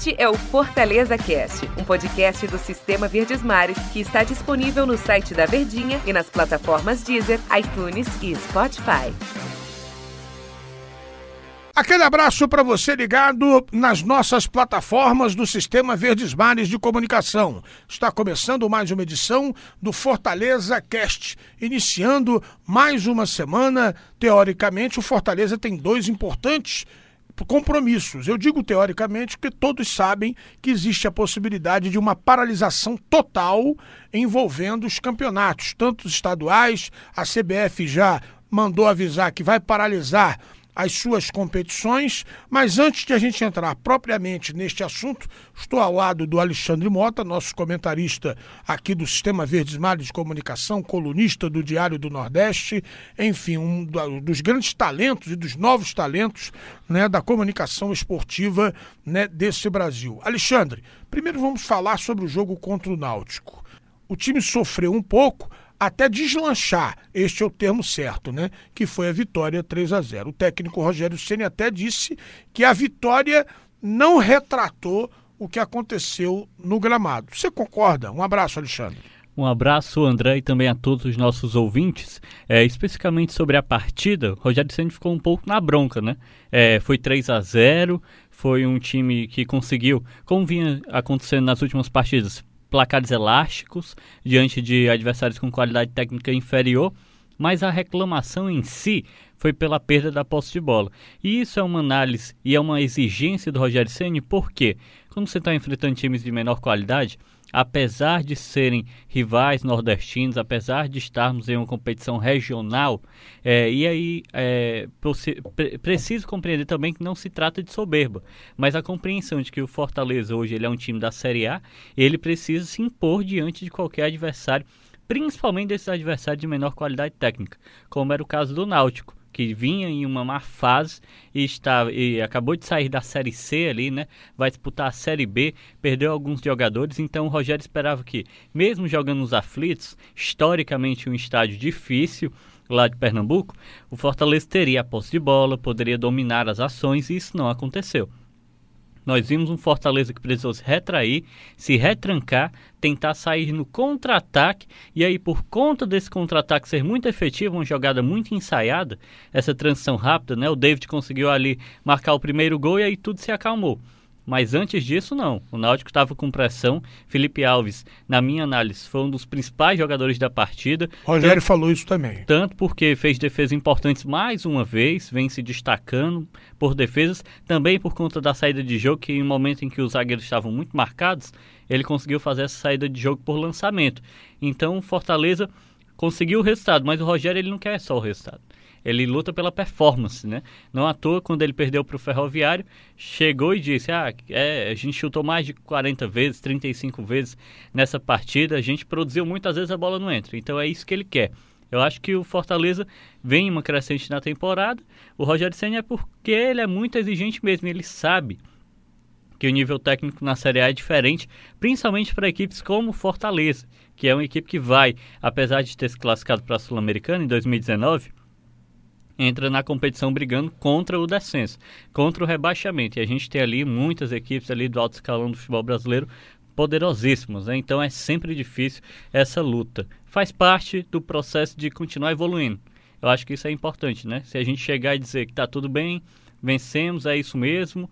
Este é o Fortaleza Cast, um podcast do Sistema Verdes Mares que está disponível no site da Verdinha e nas plataformas Deezer, iTunes e Spotify. Aquele abraço para você ligado nas nossas plataformas do Sistema Verdes Mares de Comunicação. Está começando mais uma edição do Fortaleza Cast, iniciando mais uma semana. Teoricamente, o Fortaleza tem dois importantes compromissos. Eu digo teoricamente porque todos sabem que existe a possibilidade de uma paralisação total envolvendo os campeonatos, tanto os estaduais, a CBF já mandou avisar que vai paralisar as suas competições, mas antes de a gente entrar propriamente neste assunto, estou ao lado do Alexandre Mota, nosso comentarista aqui do Sistema Verdes Mares de Comunicação, colunista do Diário do Nordeste, enfim, um dos grandes talentos e dos novos talentos né, da comunicação esportiva né, desse Brasil. Alexandre, primeiro vamos falar sobre o jogo contra o Náutico. O time sofreu um pouco, até deslanchar, este é o termo certo, né? Que foi a vitória 3 a 0. O técnico Rogério Ceni até disse que a vitória não retratou o que aconteceu no gramado. Você concorda? Um abraço, Alexandre. Um abraço, André, e também a todos os nossos ouvintes. É, especificamente sobre a partida, Rogério Ceni ficou um pouco na bronca, né? É, foi 3 a 0 foi um time que conseguiu, como vinha acontecendo nas últimas partidas, placares elásticos diante de adversários com qualidade técnica inferior, mas a reclamação em si foi pela perda da posse de bola. E isso é uma análise e é uma exigência do Rogério Ceni, porque quando você está enfrentando times de menor qualidade, apesar de serem rivais nordestinos, apesar de estarmos em uma competição regional, é, e aí é, preciso compreender também que não se trata de soberba, mas a compreensão de que o Fortaleza hoje ele é um time da Série A, ele precisa se impor diante de qualquer adversário, principalmente desses adversários de menor qualidade técnica, como era o caso do Náutico que vinha em uma má fase e, está, e acabou de sair da Série C ali, né? Vai disputar a Série B, perdeu alguns jogadores, então o Rogério esperava que, mesmo jogando nos aflitos, historicamente um estádio difícil lá de Pernambuco, o Fortaleza teria a posse de bola, poderia dominar as ações e isso não aconteceu. Nós vimos um Fortaleza que precisou se retrair, se retrancar, tentar sair no contra-ataque, e aí, por conta desse contra-ataque ser muito efetivo, uma jogada muito ensaiada, essa transição rápida, né? O David conseguiu ali marcar o primeiro gol e aí tudo se acalmou. Mas antes disso, não. O Náutico estava com pressão. Felipe Alves, na minha análise, foi um dos principais jogadores da partida. Rogério tanto, falou isso também. Tanto porque fez defesas importantes mais uma vez, vem se destacando por defesas, também por conta da saída de jogo, que em um momento em que os zagueiros estavam muito marcados, ele conseguiu fazer essa saída de jogo por lançamento. Então, Fortaleza conseguiu o resultado, mas o Rogério ele não quer só o resultado ele luta pela performance, né? Não à toa, quando ele perdeu para o Ferroviário, chegou e disse, ah, é, a gente chutou mais de 40 vezes, 35 vezes nessa partida, a gente produziu muitas vezes a bola não entra, então é isso que ele quer. Eu acho que o Fortaleza vem uma crescente na temporada, o Rogério Senna é porque ele é muito exigente mesmo, ele sabe que o nível técnico na Série A é diferente, principalmente para equipes como Fortaleza, que é uma equipe que vai, apesar de ter se classificado para a Sul-Americana em 2019, entra na competição brigando contra o descenso, contra o rebaixamento. E a gente tem ali muitas equipes ali do alto escalão do futebol brasileiro poderosíssimas, né? Então é sempre difícil essa luta. Faz parte do processo de continuar evoluindo. Eu acho que isso é importante, né? Se a gente chegar e dizer que está tudo bem, vencemos, é isso mesmo,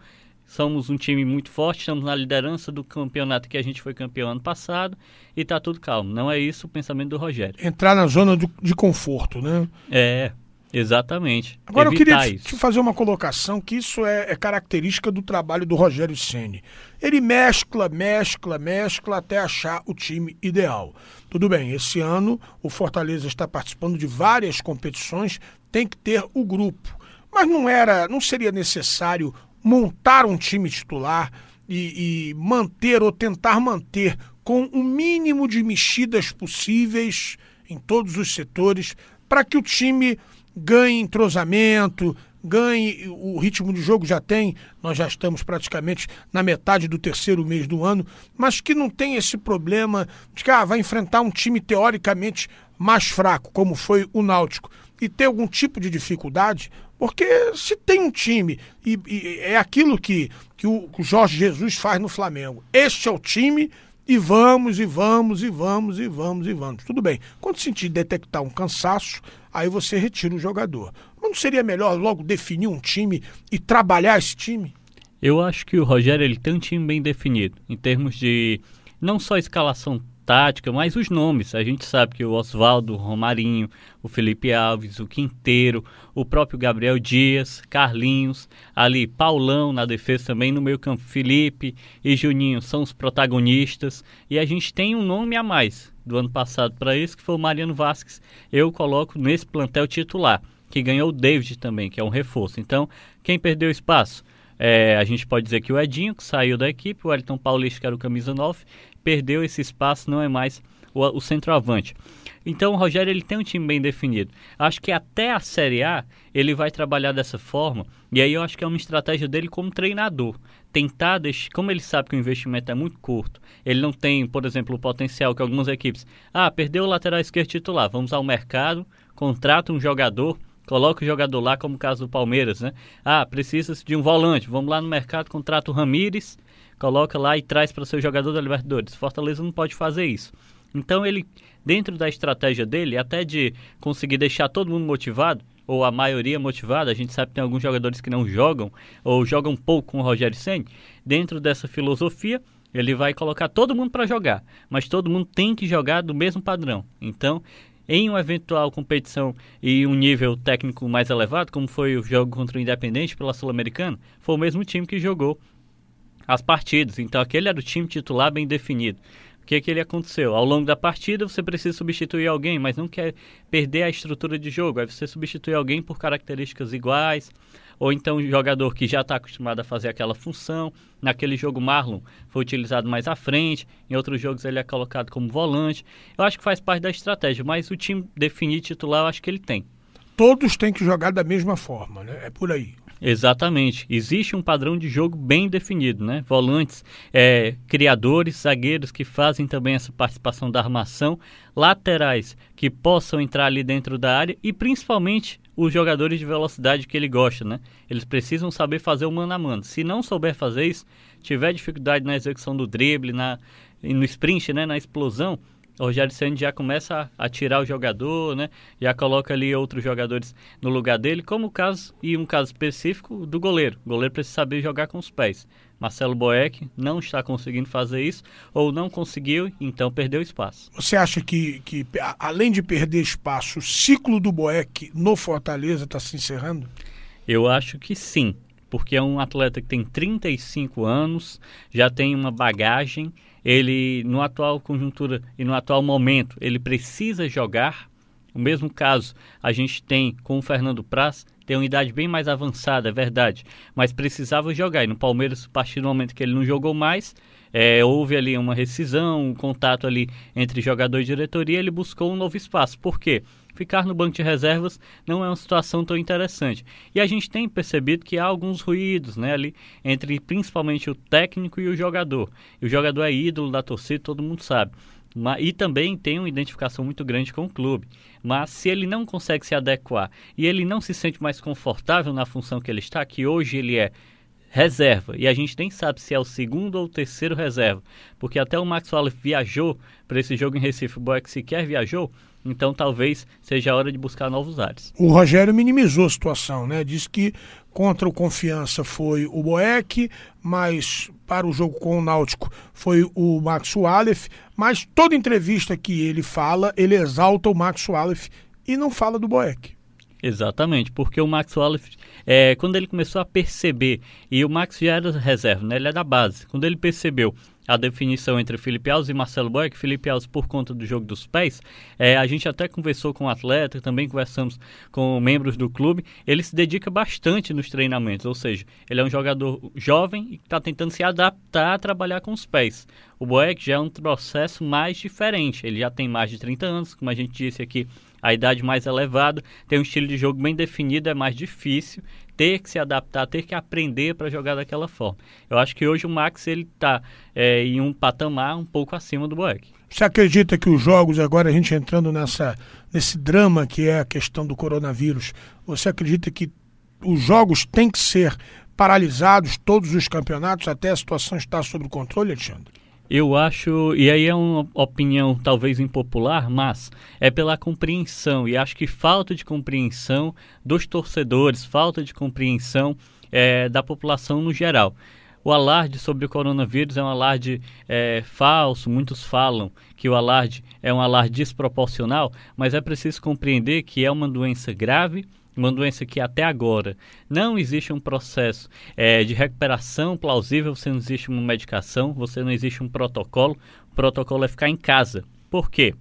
somos um time muito forte, estamos na liderança do campeonato que a gente foi campeão ano passado e está tudo calmo. Não é isso o pensamento do Rogério. Entrar na zona de conforto, né? É, Exatamente. Agora Evitar eu queria te, te, fazer uma colocação que isso é, é, característica do trabalho do Rogério Ceni. Ele mescla, mescla, mescla até achar o time ideal. Tudo bem, esse ano o Fortaleza está participando de várias competições, tem que ter o grupo. Mas não era, não seria necessário montar um time titular e, e manter ou tentar manter com o mínimo de mexidas possíveis em todos os setores para que o time ganhe entrosamento, ganhe o ritmo de jogo já tem, nós já estamos praticamente na metade do terceiro mês do ano, mas que não tem esse problema de que ah, vai enfrentar um time teoricamente mais fraco, como foi o Náutico, e ter algum tipo de dificuldade, Porque se tem um time, e, e é aquilo que, que o, Jorge Jesus faz no Flamengo. Este é o time e vamos, e vamos, e vamos, e vamos, e vamos. Tudo bem. Quando sentir detectar um cansaço, aí você retira o jogador. Não seria melhor logo definir um time e trabalhar esse time? Eu acho que o Rogério ele tem um time bem definido, em termos de não só escalação tática, mas os nomes. A gente sabe que o Oswaldo, o Romarinho, o Felipe Alves, o Quinteiro, o próprio Gabriel Dias, Carlinhos, ali Paulão na defesa também, no meio campo Felipe e Juninho são os protagonistas. E a gente tem um nome a mais do ano passado para isso, que foi o Mariano Vasquez. Eu coloco nesse plantel titular, que ganhou o David também, que é um reforço. Então, quem perdeu espaço? É, a gente pode dizer que o Edinho, que saiu da equipe, o Elton Paulista, que era o camisa 9, perdeu esse espaço, não é mais o, o centroavante. Então o Rogério ele tem um time bem definido. Acho que até a Série A ele vai trabalhar dessa forma. E aí eu acho que é uma estratégia dele como treinador. Tentar, deixar, como ele sabe que o investimento é muito curto, ele não tem, por exemplo, o potencial que algumas equipes. Ah, perdeu o lateral esquerdo titular, vamos ao mercado, contrata um jogador, coloca o jogador lá, como o caso do Palmeiras, né? Ah, precisa de um volante, vamos lá no mercado, contrata o Ramires coloca lá e traz para ser jogador da Libertadores. Fortaleza não pode fazer isso. Então ele, dentro da estratégia dele, até de conseguir deixar todo mundo motivado, ou a maioria motivada, a gente sabe que tem alguns jogadores que não jogam, ou jogam pouco com o Rogério Senni, dentro dessa filosofia, ele vai colocar todo mundo para jogar, mas todo mundo tem que jogar do mesmo padrão. Então, em uma eventual competição e um nível técnico mais elevado, como foi o jogo contra o Independente pela Sul-Americana, foi o mesmo time que jogou as partidas. Então aquele era o time titular bem definido. Que, que ele aconteceu? Ao longo da partida você precisa substituir alguém, mas não quer perder a estrutura de jogo. Aí você substitui alguém por características iguais, ou então um jogador que já está acostumado a fazer aquela função. Naquele jogo Marlon foi utilizado mais à frente, em outros jogos ele é colocado como volante. Eu acho que faz parte da estratégia, mas o time definir titular eu acho que ele tem. Todos têm que jogar da mesma forma, né? É por aí. Exatamente. Existe um padrão de jogo bem definido, né? Volantes, é, criadores, zagueiros que fazem também essa participação da armação, laterais que possam entrar ali dentro da área e principalmente os jogadores de velocidade que ele gosta, né? Eles precisam saber fazer o mano a mano. Se não souber fazer isso, tiver dificuldade na execução do drible, na, no sprint, né, na explosão, o Rogério Senna já começa a, a, tirar o jogador, né? Já coloca ali outros jogadores no lugar dele, como o caso, e um caso específico, do goleiro. O goleiro precisa saber jogar com os pés. Marcelo Boeck não está conseguindo fazer isso, ou não conseguiu, então perdeu espaço. Você acha que, que além de perder espaço, o ciclo do Boeck no Fortaleza está se encerrando? Eu acho que sim, porque é um atleta que tem 35 anos, já tem uma bagagem, ele no atual conjuntura e no atual momento, ele precisa jogar. O mesmo caso a gente tem com o Fernando Praz, tem uma idade bem mais avançada, é verdade, mas precisava jogar. E no Palmeiras, a partir do momento que ele não jogou mais, é, houve ali uma rescisão, um contato ali entre jogador e diretoria, ele buscou um novo espaço. Por quê? Ficar no banco de reservas não é uma situação tão interessante. E a gente tem percebido que há alguns ruídos né, ali entre principalmente o técnico e o jogador. E o jogador é ídolo da torcida, todo mundo sabe. E também tem uma identificação muito grande com o clube. Mas se ele não consegue se adequar e ele não se sente mais confortável na função que ele está, que hoje ele é reserva. E a gente nem sabe se é o segundo ou o terceiro reserva. Porque até o Max Wallace viajou para esse jogo em Recife, o Boeck sequer viajou. Então talvez seja a hora de buscar novos ares. O Rogério minimizou a situação, né? Disse que contra o Confiança foi o Boeck, mas para o jogo com o Náutico foi o Max Wallace. Mas toda entrevista que ele fala, ele exalta o Max Wallace e não fala do Boeck. Exatamente, porque o Max Wallace, é, quando ele começou a perceber, e o Max já era reserva, né, ele é da base, quando ele percebeu a definição entre Felipe Alves e Marcelo Boeck, Felipe Alves por conta do jogo dos pés, é, a gente até conversou com o atleta, também conversamos com membros do clube, ele se dedica bastante nos treinamentos, ou seja, ele é um jogador jovem e está tentando se adaptar a trabalhar com os pés. O Boeck já é um processo mais diferente, ele já tem mais de 30 anos, como a gente disse aqui, a idade mais elevada, tem um estilo de jogo bem definido, é mais difícil ter que se adaptar, ter que aprender para jogar daquela forma. Eu acho que hoje o Max ele está é, em um patamar um pouco acima do Boeck. Você acredita que os jogos, agora a gente entrando nessa, nesse drama que é a questão do coronavírus, você acredita que os jogos têm que ser paralisados, todos os campeonatos, até a situação estar sob controle, Alexandre? Eu acho, e aí é uma opinião talvez impopular, mas é pela compreensão, e acho que falta de compreensão dos torcedores, falta de compreensão é, da população no geral. O alarde sobre o coronavírus é um alarde é, falso, muitos falam que o alarde é um alarde desproporcional, mas é preciso compreender que é uma doença grave uma doença que até agora não existe um processo é, de recuperação plausível, você não existe uma medicação, você não existe um protocolo. O protocolo é ficar em casa. Por quê?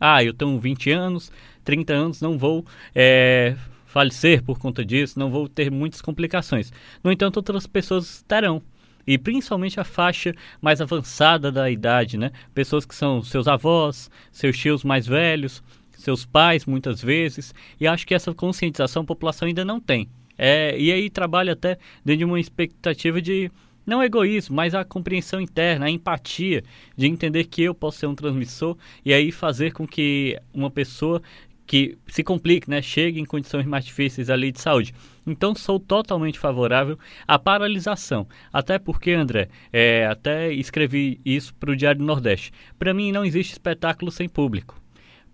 Ah, eu tenho 20 anos, 30 anos, não vou é, falecer por conta disso, não vou ter muitas complicações. No entanto, outras pessoas terão e principalmente a faixa mais avançada da idade, né? Pessoas que são seus avós, seus tios mais velhos, seus pais, muitas vezes, e acho que essa conscientização a população ainda não tem. É, e aí trabalha até dentro de uma expectativa de não egoísmo, mas a compreensão interna, a empatia de entender que eu posso ser um transmissor e aí fazer com que uma pessoa que se complique, né, chegue em condições mais difíceis ali de saúde. Então sou totalmente favorável à paralisação, até porque André, é, até escrevi isso para o Diário do Nordeste. Para mim não existe espetáculo sem público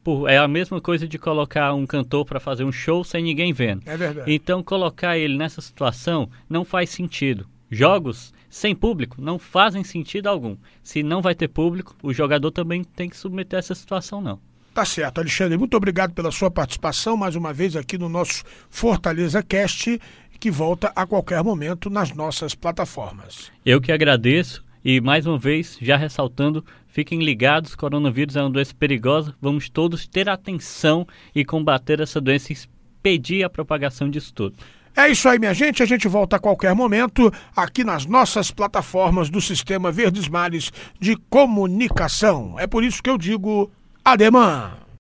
por, é a mesma coisa de colocar um cantor para fazer um show sem ninguém vendo. É verdade. Então, colocar ele nessa situação não faz sentido. Jogos sem público não fazem sentido algum. Se não vai ter público, o jogador também tem que submeter essa situação, não. Tá certo, Alexandre. Muito obrigado pela sua participação mais uma vez aqui no nosso Fortaleza Cast, que volta a qualquer momento nas nossas plataformas. Eu que agradeço e mais uma vez, já ressaltando, fiquem ligados, coronavírus é uma doença perigosa, vamos todos ter atenção e combater essa doença e impedir a propagação disso tudo. É isso aí, minha gente. A gente volta a qualquer momento aqui nas nossas plataformas do Sistema Verdes Mares de Comunicação. É por isso que eu digo ademã.